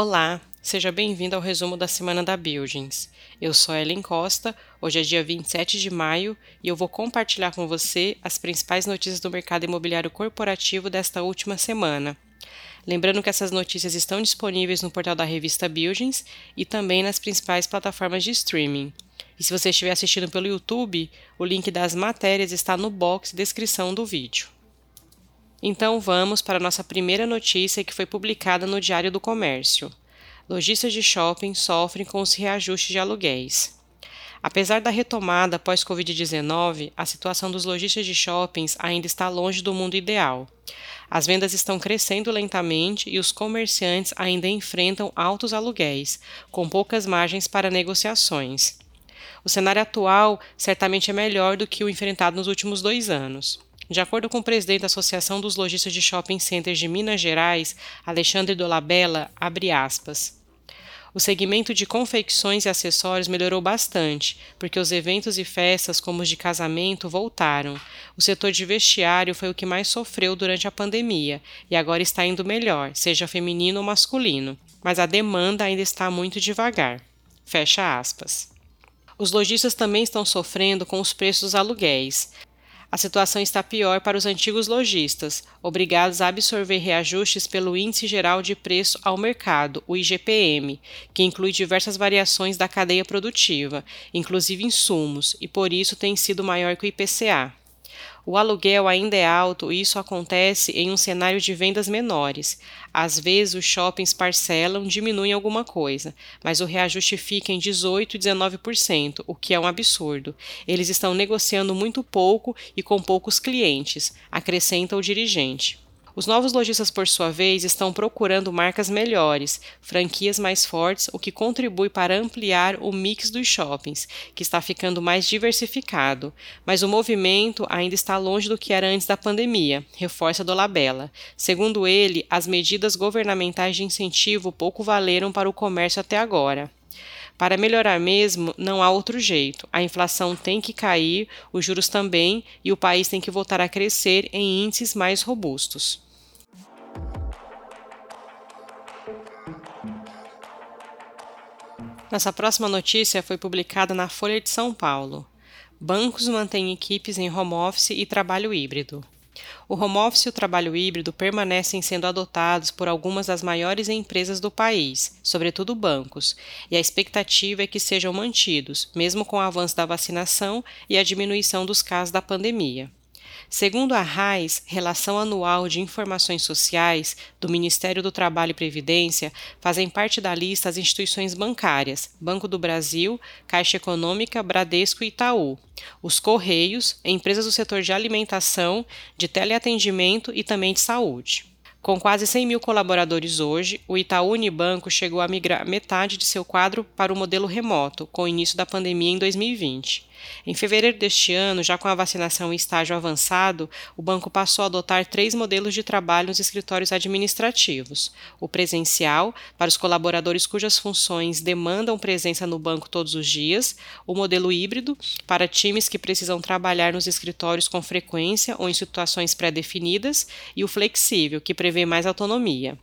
Olá, seja bem-vindo ao resumo da semana da Buildings. Eu sou Ellen Costa, hoje é dia 27 de maio e eu vou compartilhar com você as principais notícias do mercado imobiliário corporativo desta última semana. Lembrando que essas notícias estão disponíveis no portal da revista Buildings e também nas principais plataformas de streaming. E se você estiver assistindo pelo YouTube, o link das matérias está no box de descrição do vídeo. Então vamos para a nossa primeira notícia que foi publicada no Diário do Comércio. Lojistas de shopping sofrem com os reajustes de aluguéis. Apesar da retomada após Covid-19, a situação dos lojistas de shoppings ainda está longe do mundo ideal. As vendas estão crescendo lentamente e os comerciantes ainda enfrentam altos aluguéis, com poucas margens para negociações. O cenário atual certamente é melhor do que o enfrentado nos últimos dois anos. De acordo com o presidente da Associação dos Lojistas de Shopping Centers de Minas Gerais, Alexandre Dolabella, abre aspas. O segmento de confecções e acessórios melhorou bastante, porque os eventos e festas, como os de casamento, voltaram. O setor de vestiário foi o que mais sofreu durante a pandemia e agora está indo melhor, seja feminino ou masculino, mas a demanda ainda está muito devagar. Fecha aspas. Os lojistas também estão sofrendo com os preços dos aluguéis. A situação está pior para os antigos lojistas, obrigados a absorver reajustes pelo Índice Geral de Preço ao Mercado, o IGPM, que inclui diversas variações da cadeia produtiva, inclusive insumos, e por isso tem sido maior que o IPCA. O aluguel ainda é alto e isso acontece em um cenário de vendas menores. Às vezes, os shoppings parcelam, diminuem alguma coisa, mas o reajuste fica em 18% e 19%, o que é um absurdo. Eles estão negociando muito pouco e com poucos clientes, acrescenta o dirigente. Os novos lojistas, por sua vez, estão procurando marcas melhores, franquias mais fortes, o que contribui para ampliar o mix dos shoppings, que está ficando mais diversificado. Mas o movimento ainda está longe do que era antes da pandemia, reforça Dolabella. Segundo ele, as medidas governamentais de incentivo pouco valeram para o comércio até agora. Para melhorar mesmo, não há outro jeito. A inflação tem que cair, os juros também, e o país tem que voltar a crescer em índices mais robustos. Nossa próxima notícia foi publicada na Folha de São Paulo. Bancos mantêm equipes em home office e trabalho híbrido. O home office e o trabalho híbrido permanecem sendo adotados por algumas das maiores empresas do país, sobretudo bancos, e a expectativa é que sejam mantidos, mesmo com o avanço da vacinação e a diminuição dos casos da pandemia. Segundo a RAIS, Relação Anual de Informações Sociais, do Ministério do Trabalho e Previdência, fazem parte da lista as instituições bancárias, Banco do Brasil, Caixa Econômica, Bradesco e Itaú, os Correios, empresas do setor de alimentação, de teleatendimento e também de saúde. Com quase 100 mil colaboradores hoje, o Itaú Unibanco chegou a migrar metade de seu quadro para o modelo remoto, com o início da pandemia em 2020. Em fevereiro deste ano, já com a vacinação em estágio avançado, o banco passou a adotar três modelos de trabalho nos escritórios administrativos: o presencial, para os colaboradores cujas funções demandam presença no banco todos os dias, o modelo híbrido, para times que precisam trabalhar nos escritórios com frequência ou em situações pré-definidas, e o flexível, que prevê mais autonomia.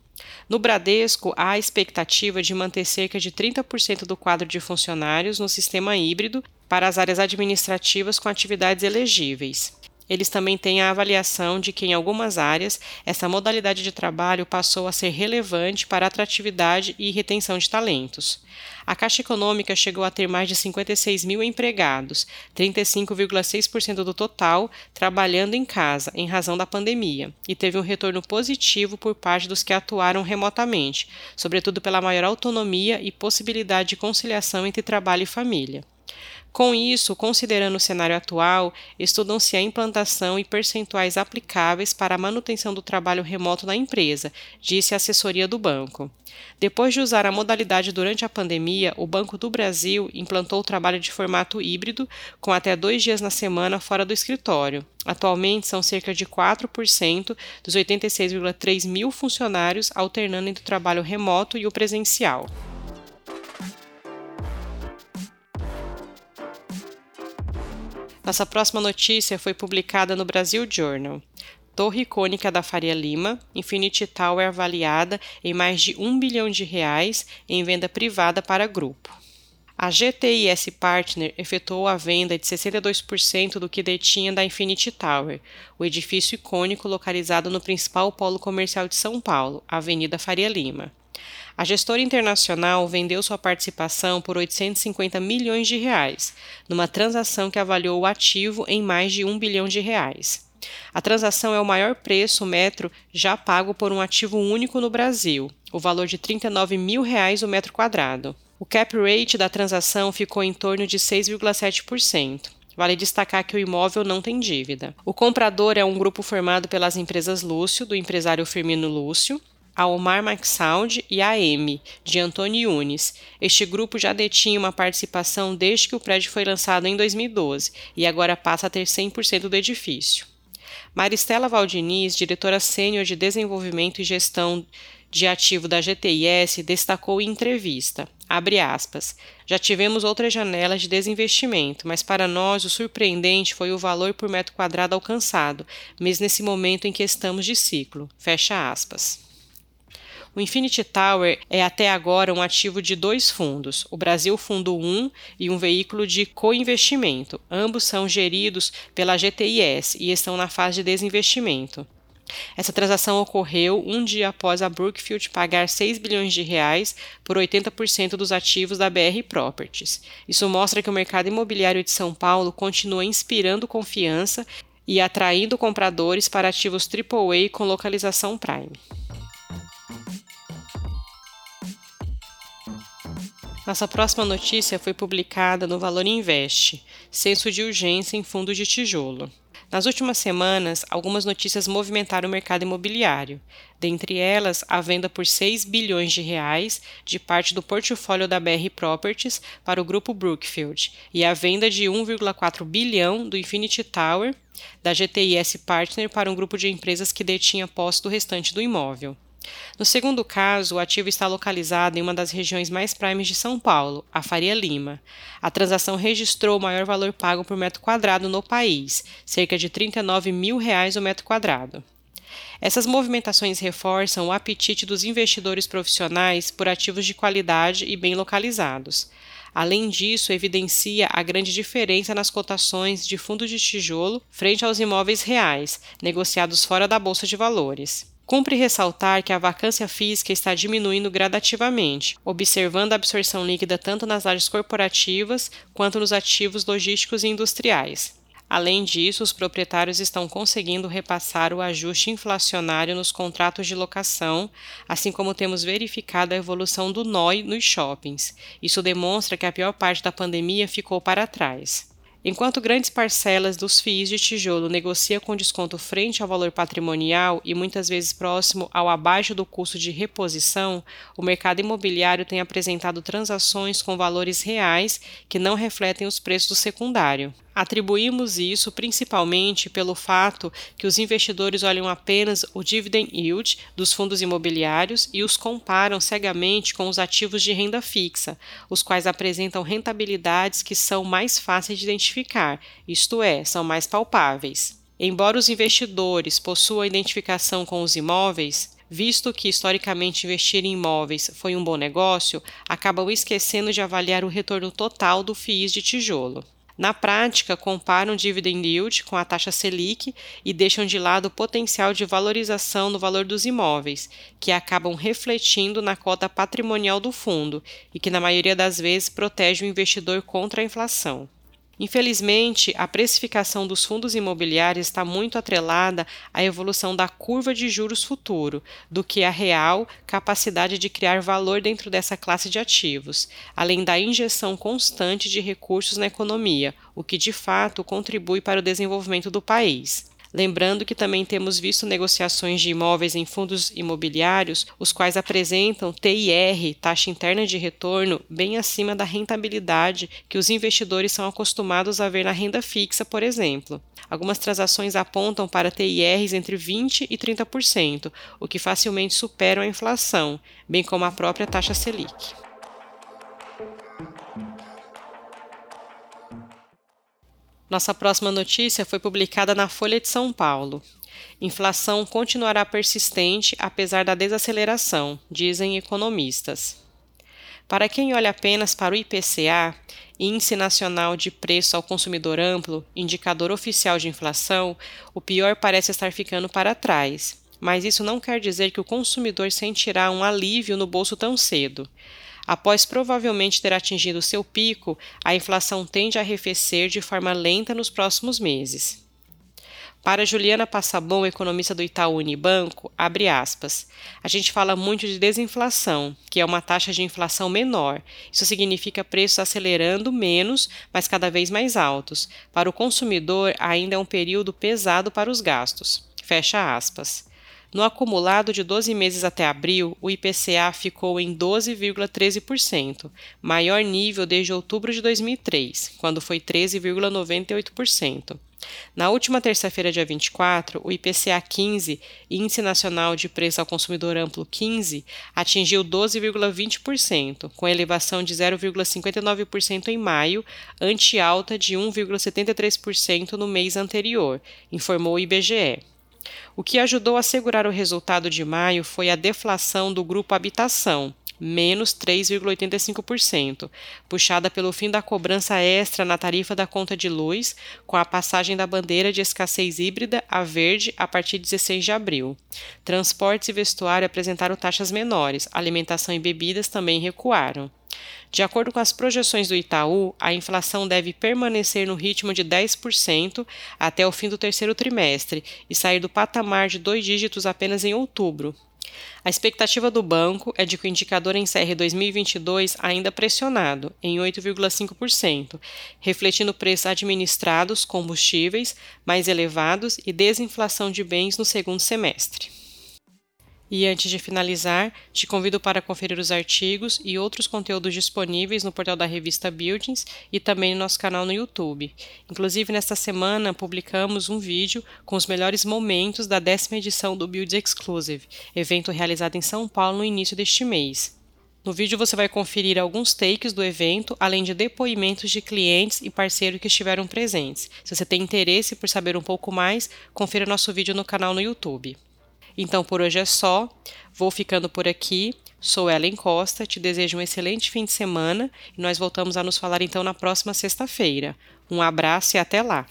No Bradesco, há a expectativa de manter cerca de 30% do quadro de funcionários no sistema híbrido para as áreas administrativas com atividades elegíveis. Eles também têm a avaliação de que, em algumas áreas, essa modalidade de trabalho passou a ser relevante para a atratividade e retenção de talentos. A Caixa Econômica chegou a ter mais de 56 mil empregados, 35,6% do total, trabalhando em casa, em razão da pandemia, e teve um retorno positivo por parte dos que atuaram remotamente, sobretudo pela maior autonomia e possibilidade de conciliação entre trabalho e família. Com isso, considerando o cenário atual, estudam-se a implantação e percentuais aplicáveis para a manutenção do trabalho remoto na empresa, disse a assessoria do banco. Depois de usar a modalidade durante a pandemia, o Banco do Brasil implantou o trabalho de formato híbrido, com até dois dias na semana fora do escritório. Atualmente, são cerca de 4% dos 86,3 mil funcionários alternando entre o trabalho remoto e o presencial. Nossa próxima notícia foi publicada no Brasil Journal. Torre icônica da Faria Lima, Infinity Tower avaliada em mais de um bilhão de reais em venda privada para grupo. A GTIS Partner efetuou a venda de 62% do que detinha da Infinity Tower, o edifício icônico localizado no principal polo comercial de São Paulo, Avenida Faria Lima. A gestora internacional vendeu sua participação por 850 milhões de reais, numa transação que avaliou o ativo em mais de um bilhão de reais. A transação é o maior preço metro já pago por um ativo único no Brasil, o valor de 39 mil reais o metro quadrado. O cap rate da transação ficou em torno de 6,7%. Vale destacar que o imóvel não tem dívida. O comprador é um grupo formado pelas empresas Lúcio, do empresário Firmino Lúcio, a Omar McSound e a M, de Antônio Yunes. Este grupo já detinha uma participação desde que o prédio foi lançado em 2012 e agora passa a ter 100% do edifício. Maristela Valdiniz, diretora sênior de Desenvolvimento e Gestão de Ativo da GTIS, destacou em entrevista. Aspas. Já tivemos outras janelas de desinvestimento, mas para nós o surpreendente foi o valor por metro quadrado alcançado, mesmo nesse momento em que estamos de ciclo. Fecha aspas. O Infinity Tower é até agora um ativo de dois fundos, o Brasil Fundo 1 e um veículo de co-investimento. Ambos são geridos pela GTIS e estão na fase de desinvestimento. Essa transação ocorreu um dia após a Brookfield pagar 6 bilhões de reais por 80% dos ativos da BR Properties. Isso mostra que o mercado imobiliário de São Paulo continua inspirando confiança e atraindo compradores para ativos AAA com localização prime. Nossa próxima notícia foi publicada no Valor Invest, censo de urgência em fundo de tijolo. Nas últimas semanas, algumas notícias movimentaram o mercado imobiliário, dentre elas a venda por 6 bilhões de reais de parte do portfólio da BR Properties para o grupo Brookfield e a venda de 1,4 bilhão do Infinity Tower da GTIS Partner para um grupo de empresas que detinha posse do restante do imóvel. No segundo caso, o ativo está localizado em uma das regiões mais primes de São Paulo, a Faria Lima. A transação registrou o maior valor pago por metro quadrado no país, cerca de 39 mil reais o metro quadrado. Essas movimentações reforçam o apetite dos investidores profissionais por ativos de qualidade e bem localizados. Além disso, evidencia a grande diferença nas cotações de fundo de tijolo frente aos imóveis reais, negociados fora da bolsa de valores. Cumpre ressaltar que a vacância física está diminuindo gradativamente, observando a absorção líquida tanto nas áreas corporativas quanto nos ativos logísticos e industriais. Além disso, os proprietários estão conseguindo repassar o ajuste inflacionário nos contratos de locação, assim como temos verificado a evolução do NOI nos shoppings. Isso demonstra que a pior parte da pandemia ficou para trás. Enquanto grandes parcelas dos FIIs de tijolo negociam com desconto frente ao valor patrimonial e muitas vezes próximo ao abaixo do custo de reposição, o mercado imobiliário tem apresentado transações com valores reais que não refletem os preços do secundário. Atribuímos isso principalmente pelo fato que os investidores olham apenas o dividend yield dos fundos imobiliários e os comparam cegamente com os ativos de renda fixa, os quais apresentam rentabilidades que são mais fáceis de identificar, isto é, são mais palpáveis. Embora os investidores possuam identificação com os imóveis, visto que historicamente investir em imóveis foi um bom negócio, acabam esquecendo de avaliar o retorno total do FIIs de tijolo. Na prática, comparam dividend yield com a taxa Selic e deixam de lado o potencial de valorização no valor dos imóveis, que acabam refletindo na cota patrimonial do fundo e que, na maioria das vezes, protege o investidor contra a inflação. Infelizmente, a precificação dos fundos imobiliários está muito atrelada à evolução da curva de juros futuro, do que a real capacidade de criar valor dentro dessa classe de ativos, além da injeção constante de recursos na economia, o que de fato contribui para o desenvolvimento do país. Lembrando que também temos visto negociações de imóveis em fundos imobiliários, os quais apresentam TIR, taxa interna de retorno, bem acima da rentabilidade que os investidores são acostumados a ver na renda fixa, por exemplo. Algumas transações apontam para TIRs entre 20% e 30%, o que facilmente superam a inflação, bem como a própria taxa Selic. Nossa próxima notícia foi publicada na Folha de São Paulo. Inflação continuará persistente apesar da desaceleração, dizem economistas. Para quem olha apenas para o IPCA, Índice Nacional de Preço ao Consumidor Amplo, indicador oficial de inflação, o pior parece estar ficando para trás. Mas isso não quer dizer que o consumidor sentirá um alívio no bolso tão cedo. Após provavelmente ter atingido seu pico, a inflação tende a arrefecer de forma lenta nos próximos meses. Para Juliana Passabon, economista do Itaú Unibanco, abre aspas. A gente fala muito de desinflação, que é uma taxa de inflação menor. Isso significa preços acelerando menos, mas cada vez mais altos. Para o consumidor, ainda é um período pesado para os gastos. Fecha aspas. No acumulado de 12 meses até abril, o IPCA ficou em 12,13%, maior nível desde outubro de 2003, quando foi 13,98%. Na última terça-feira, dia 24, o IPCA 15, Índice Nacional de Preço ao Consumidor Amplo 15, atingiu 12,20%, com elevação de 0,59% em maio, ante alta de 1,73% no mês anterior, informou o IBGE. O que ajudou a segurar o resultado de maio foi a deflação do grupo habitação, menos 3,85%, puxada pelo fim da cobrança extra na tarifa da conta de luz, com a passagem da bandeira de escassez híbrida a verde a partir de 16 de abril. Transportes e vestuário apresentaram taxas menores, alimentação e bebidas também recuaram. De acordo com as projeções do Itaú, a inflação deve permanecer no ritmo de 10% até o fim do terceiro trimestre e sair do patamar de dois dígitos apenas em outubro, a expectativa do banco é de que o indicador encerre 2022 ainda pressionado, em 8,5%, refletindo preços administrados, combustíveis mais elevados e desinflação de bens no segundo semestre. E antes de finalizar, te convido para conferir os artigos e outros conteúdos disponíveis no portal da revista Buildings e também no nosso canal no YouTube. Inclusive, nesta semana publicamos um vídeo com os melhores momentos da décima edição do Builds Exclusive, evento realizado em São Paulo no início deste mês. No vídeo você vai conferir alguns takes do evento, além de depoimentos de clientes e parceiros que estiveram presentes. Se você tem interesse por saber um pouco mais, confira nosso vídeo no canal no YouTube. Então por hoje é só. Vou ficando por aqui. Sou Ellen Costa, te desejo um excelente fim de semana e nós voltamos a nos falar então na próxima sexta-feira. Um abraço e até lá!